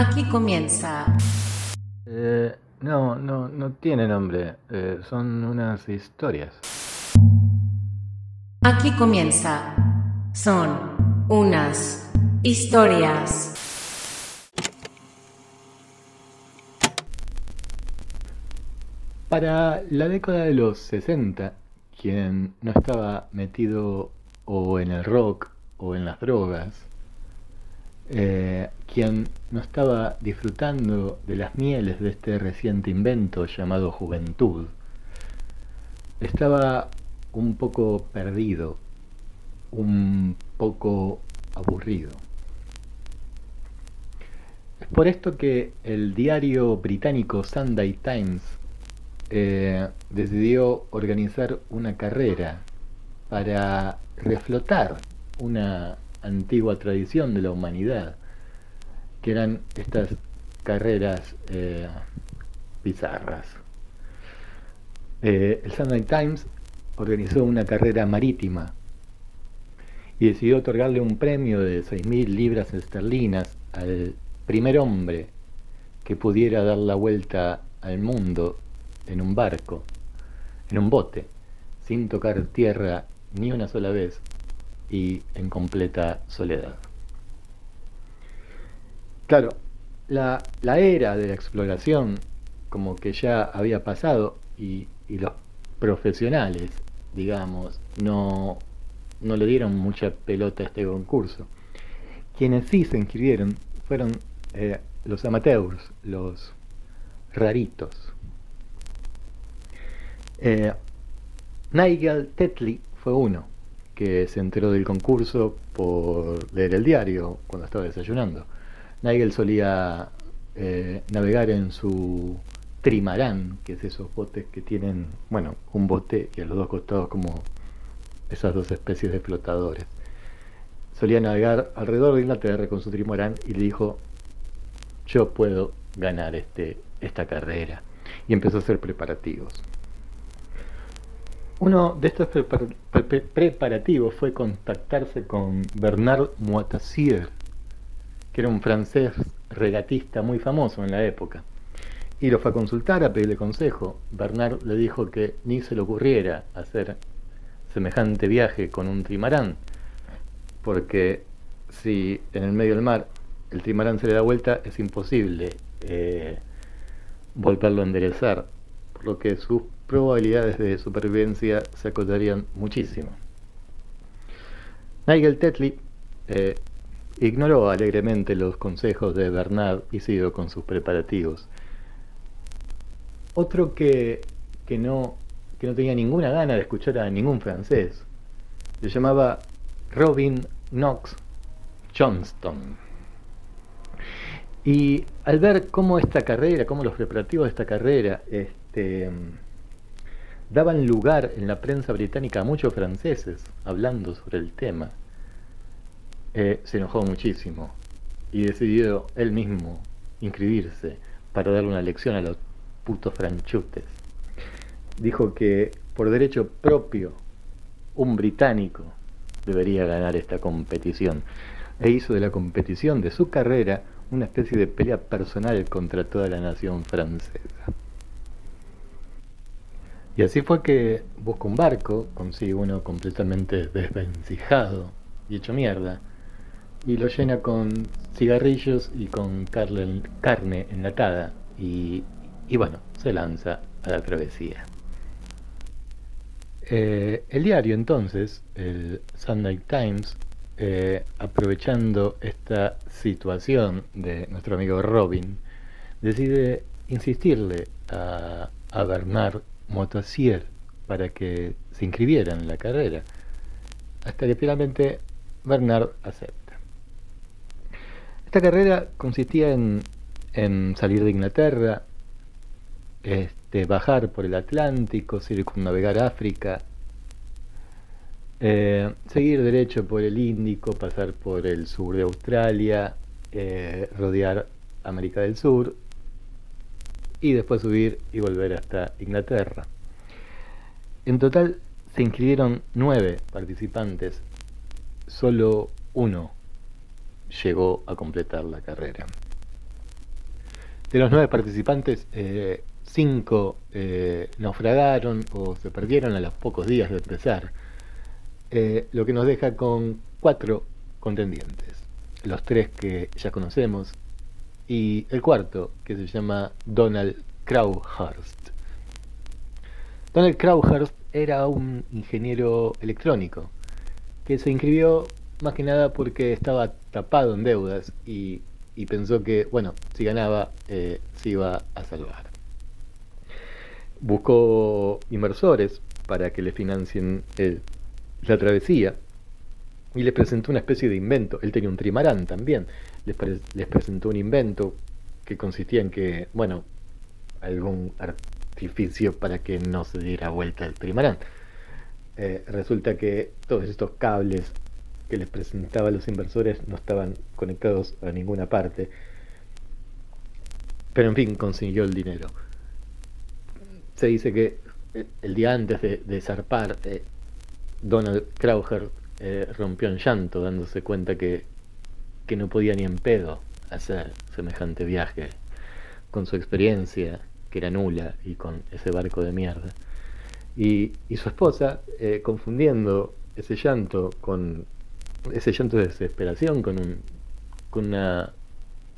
Aquí comienza. Eh, no, no, no tiene nombre. Eh, son unas historias. Aquí comienza. Son unas historias. Para la década de los 60, quien no estaba metido o en el rock o en las drogas, eh, quien no estaba disfrutando de las mieles de este reciente invento llamado juventud, estaba un poco perdido, un poco aburrido. Es por esto que el diario británico Sunday Times eh, decidió organizar una carrera para reflotar una antigua tradición de la humanidad, que eran estas carreras eh, bizarras. Eh, el Sunday Times organizó una carrera marítima y decidió otorgarle un premio de 6.000 libras esterlinas al primer hombre que pudiera dar la vuelta al mundo en un barco, en un bote, sin tocar tierra ni una sola vez y en completa soledad. Claro, la, era de la exploración como que ya había pasado y, los profesionales, digamos, no, no le dieron mucha pelota a este concurso. Quienes sí se inscribieron fueron eh, los amateurs, los raritos. Eh, Nigel Tetley fue uno que se enteró del concurso por leer el diario cuando estaba desayunando. Nigel solía eh, navegar en su trimarán, que es esos botes que tienen, bueno, un bote y a los dos costados como esas dos especies de flotadores. Solía navegar alrededor de Inglaterra con su trimarán y le dijo, yo puedo ganar este, esta carrera. Y empezó a hacer preparativos. Uno de estos preparativos fue contactarse con Bernard Moitassier, que era un francés regatista muy famoso en la época. Y lo fue a consultar, a pedirle consejo. Bernard le dijo que ni se le ocurriera hacer semejante viaje con un trimarán, porque si en el medio del mar el trimarán se le da vuelta, es imposible eh, volverlo a enderezar, por lo que sus probabilidades de supervivencia se acotarían muchísimo. Nigel Tetley eh, ignoró alegremente los consejos de Bernard y siguió con sus preparativos. Otro que, que, no, que no tenía ninguna gana de escuchar a ningún francés, se llamaba Robin Knox Johnston. Y al ver cómo esta carrera, cómo los preparativos de esta carrera este, daban lugar en la prensa británica a muchos franceses hablando sobre el tema, eh, se enojó muchísimo y decidió él mismo inscribirse para darle una lección a los putos franchutes. Dijo que por derecho propio un británico debería ganar esta competición e hizo de la competición de su carrera una especie de pelea personal contra toda la nación francesa. Y así fue que busca un barco, consigue uno completamente desvencijado y hecho mierda, y lo llena con cigarrillos y con carne enlatada, y, y bueno, se lanza a la travesía. Eh, el diario entonces, el Sunday Times, eh, aprovechando esta situación de nuestro amigo Robin, decide insistirle a, a Bernard Motossier para que se inscribiera en la carrera, hasta que finalmente Bernard acepta. Esta carrera consistía en, salir de Inglaterra, este, bajar por el Atlántico, circunnavegar África, eh, seguir derecho por el Índico, pasar por el sur de Australia, eh, rodear América del Sur, y después subir y volver hasta Inglaterra. En total se inscribieron nueve participantes, solo uno llegó a completar la carrera. de los nueve participantes, eh, cinco eh, naufragaron o se perdieron a los pocos días de empezar, eh, lo que nos deja con cuatro contendientes, los tres que ya conocemos y el cuarto que se llama Donald Crowhurst. Donald Crowhurst era un ingeniero electrónico que se inscribió más que nada porque estaba tapado en deudas y, pensó que, bueno, si ganaba, eh, se iba a salvar. Buscó inversores para que le financien la travesía y les presentó una especie de invento. Él tenía un trimarán también. Les, les presentó un invento que consistía en que, bueno, algún artificio para que no se diera vuelta el trimarán. Eh, resulta que todos estos cables que les presentaba a los inversores no estaban conectados a ninguna parte. Pero en fin, consiguió el dinero. Se dice que eh, el día antes de, zarpar, eh, Donald Crowher eh, rompió en llanto, dándose cuenta que, que no podía ni en pedo hacer semejante viaje. Con su experiencia, que era nula, y con ese barco de mierda. Y, y su esposa, confundiendo ese llanto con ese llanto de desesperación con, un, con una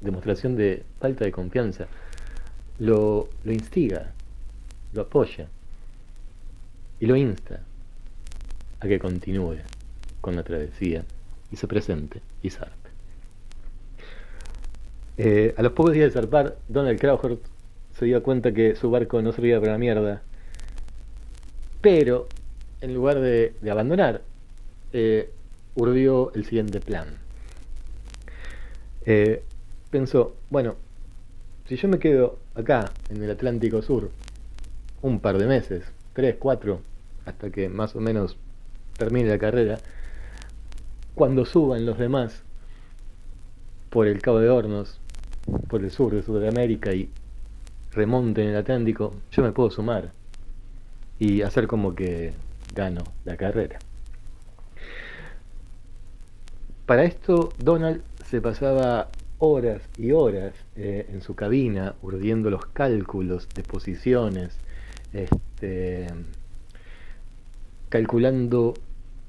demostración de falta de confianza, lo, lo instiga, lo apoya y lo insta a que continúe con la travesía y se presente y zarpe. Eh, a los pocos días de zarpar, Donald Crawford se dio cuenta que su barco no servía para la mierda, pero en lugar de, abandonar, eh, el siguiente plan. Eh, pensó, bueno, si yo me quedo acá, en el Atlántico Sur, un par de meses, tres, cuatro, hasta que más o menos termine la carrera, cuando suban los demás por el Cabo de Hornos, por el sur de Sudamérica y remonten el Atlántico, yo me puedo sumar y hacer como que gano la carrera. Para esto, Donald se pasaba horas y horas eh, en su cabina urdiendo los cálculos de posiciones, este, calculando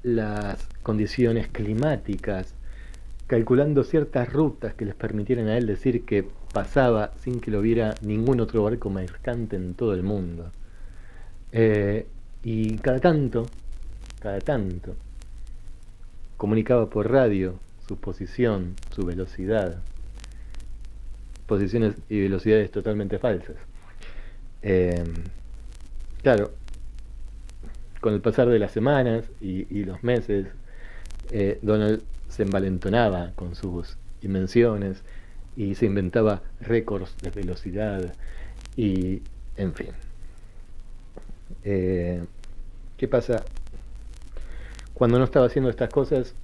las condiciones climáticas, calculando ciertas rutas que les permitieran a él decir que pasaba sin que lo viera ningún otro barco mercante en todo el mundo. Eh, y cada tanto, cada tanto, comunicaba por radio su posición, su velocidad. Posiciones y velocidades totalmente falsas. Em, claro, con el pasar de las semanas y, los meses, eh, Donald se envalentonaba con sus invenciones y se inventaba récords de velocidad y, en fin. Eh, ¿Qué pasa? Cuando no estaba haciendo estas cosas,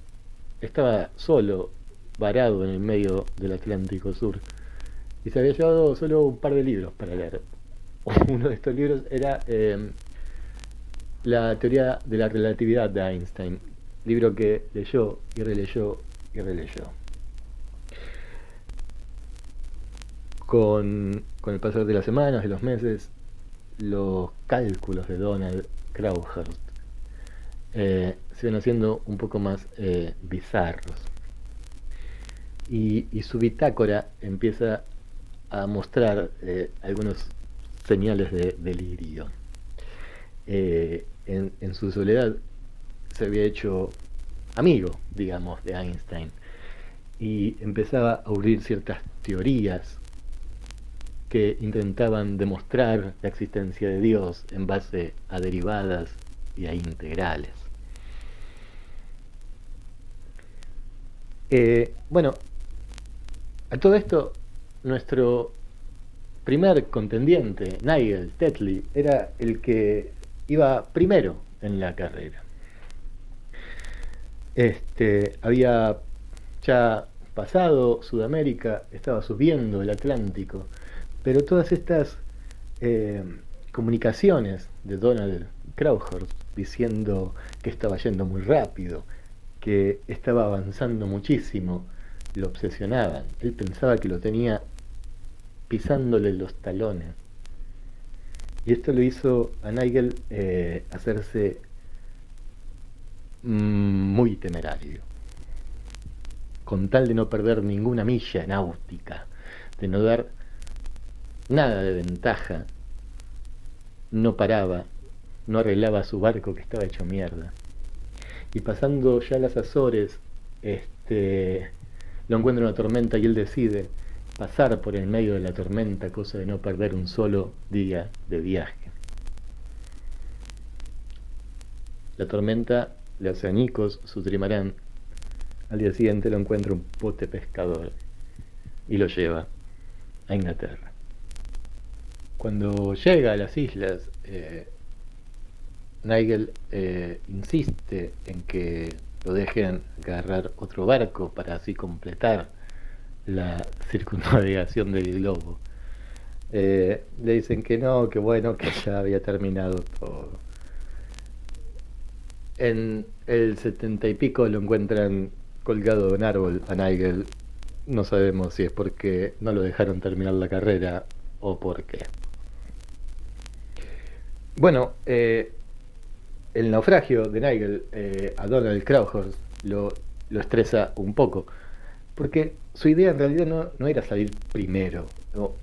estaba solo, varado en el medio del Atlántico Sur. Y se había llevado solo un par de libros para leer. Uno de estos libros era em, La teoría de la relatividad de Einstein, libro que leyó y releyó y releyó. Con, con el pasar de las semanas, de los meses, los cálculos de Donald Crowhurst eh, se van haciendo un poco más eh, bizarros. Y, su bitácora empieza a mostrar eh, algunos señales de delirio. En, su soledad se había hecho amigo, digamos, de Einstein y empezaba a abrir ciertas teorías que intentaban demostrar la existencia de Dios en base a derivadas y a integrales. Eh, bueno, a todo esto, nuestro primer contendiente, Nigel Tetley, era el que iba primero en la carrera. Este, había ya pasado Sudamérica, estaba subiendo el Atlántico, pero todas estas eh, comunicaciones de Donald Crowhurst diciendo que estaba yendo muy rápido, que estaba avanzando muchísimo, lo obsesionaban. Él pensaba que lo tenía pisándole los talones. Y esto lo hizo a Nigel eh, hacerse mm, muy temerario, con tal de no perder ninguna milla náutica, de no dar nada de ventaja, no paraba, no arreglaba su barco que estaba hecho mierda. Y pasando ya las Azores, este, lo encuentra una tormenta y él decide pasar por el medio de la tormenta, cosa de no perder un solo día de viaje. La tormenta le hace añicos su trimarán. Al día siguiente lo encuentra un pote pescador y lo lleva a Inglaterra. Cuando llega a las islas, eh, Nigel eh, insiste en que lo dejen agarrar otro barco para así completar la circunnavegación del globo. Eh, le dicen que no, que bueno, que ya había terminado todo. En el setenta y pico lo encuentran colgado de un árbol a Nigel. No sabemos si es porque no lo dejaron terminar la carrera o por qué. Bueno, eh, el naufragio de Nigel eh, a Donald Crowhurst lo, lo estresa un poco porque su idea en realidad no, era salir primero,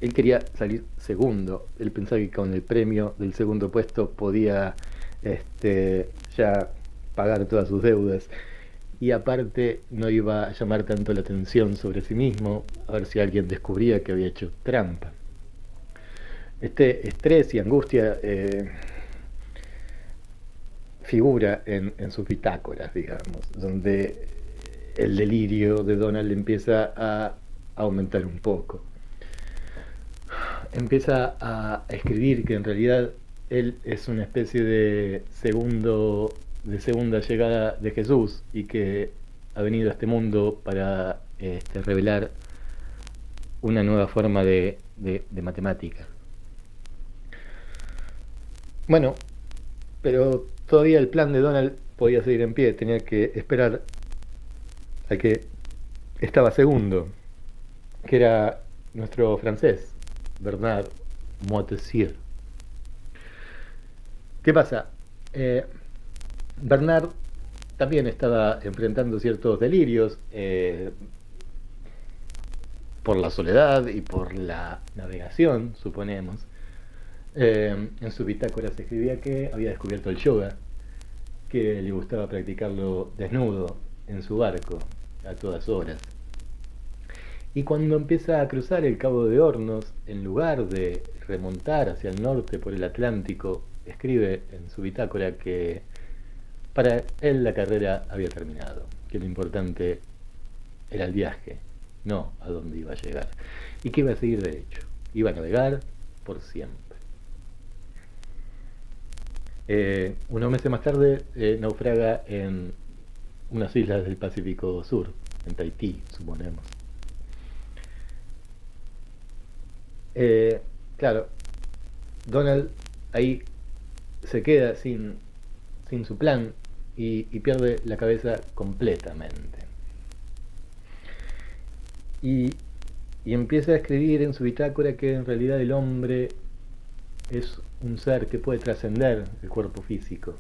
él quería salir segundo, él pensaba que con el premio del segundo puesto podía este, ya pagar todas sus deudas. Y aparte no iba a llamar tanto la atención sobre sí mismo, a ver si alguien descubría que había hecho trampa. Este estrés y angustia eh, figura en, en, sus bitácoras, digamos, donde el delirio de Donald empieza a aumentar un poco. Empieza a escribir que en realidad él es una especie de segundo de segunda llegada de Jesús y que ha venido a este mundo para este, revelar una nueva forma de, de, de matemática. Bueno, pero todavía el plan de Donald podía seguir en pie, tenía que esperar al que estaba segundo, que era nuestro francés, Bernard Moitessier. ¿Qué pasa? Eh, Bernard también estaba enfrentando ciertos delirios eh, por la soledad y por la navegación, suponemos. Eh, en su bitácora se escribía que había descubierto el yoga, que le gustaba practicarlo desnudo en su barco a todas horas. Y cuando empieza a cruzar el Cabo de Hornos, en lugar de remontar hacia el norte por el Atlántico, escribe en su bitácora que para él la carrera había terminado, que lo importante era el viaje, no a dónde iba a llegar, y que iba a seguir derecho, iba a navegar por siempre. Eh, unos meses más tarde eh, naufraga en unas islas del Pacífico Sur, en Tahití, suponemos. Eh, claro, Donald ahí se queda sin, sin su plan y, pierde la cabeza completamente. Y, y empieza a escribir en su bitácora que en realidad el hombre es un ser que puede trascender el cuerpo físico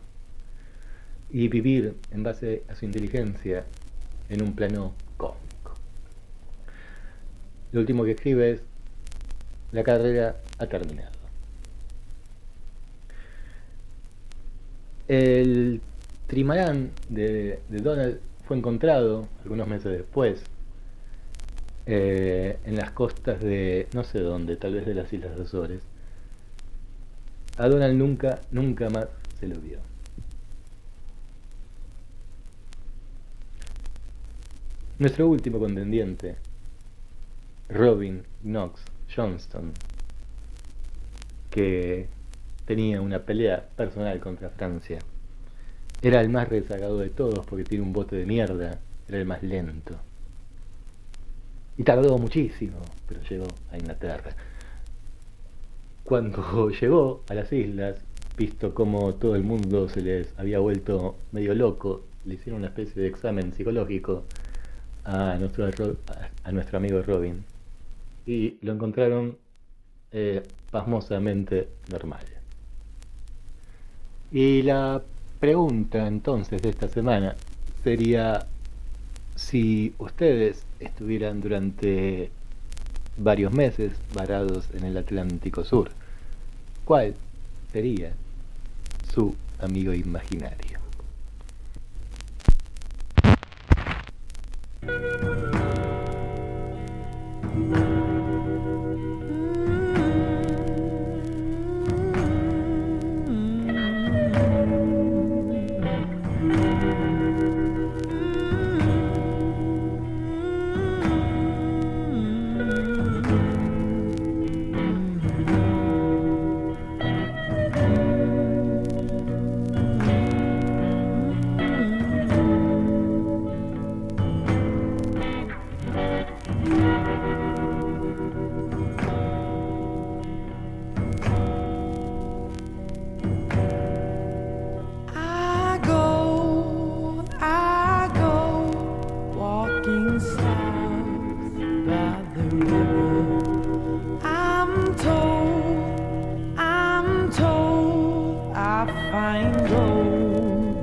y vivir en base a su inteligencia en un plano cósmico. Lo último que escribe es, la carrera ha terminado. El trimarán de, Donald fue encontrado algunos meses después eh, en las costas de no sé dónde, tal vez de las Islas Azores. A Donald nunca, nunca más se lo vio. Nuestro último contendiente, Robin Knox Johnston, que tenía una pelea personal contra Francia. Era el más rezagado de todos porque tiene un bote de mierda, era el más lento. Y tardó muchísimo, pero llegó a Inglaterra. Cuando llegó a las islas, visto como todo el mundo se les había vuelto medio loco, le hicieron una especie de examen psicológico a nuestro, a nuestro amigo Robin y lo encontraron eh, pasmosamente normal. Y la pregunta entonces de esta semana sería si ustedes estuvieran durante varios meses varados en el Atlántico Sur, ¿cuál sería su amigo imaginario?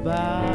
吧。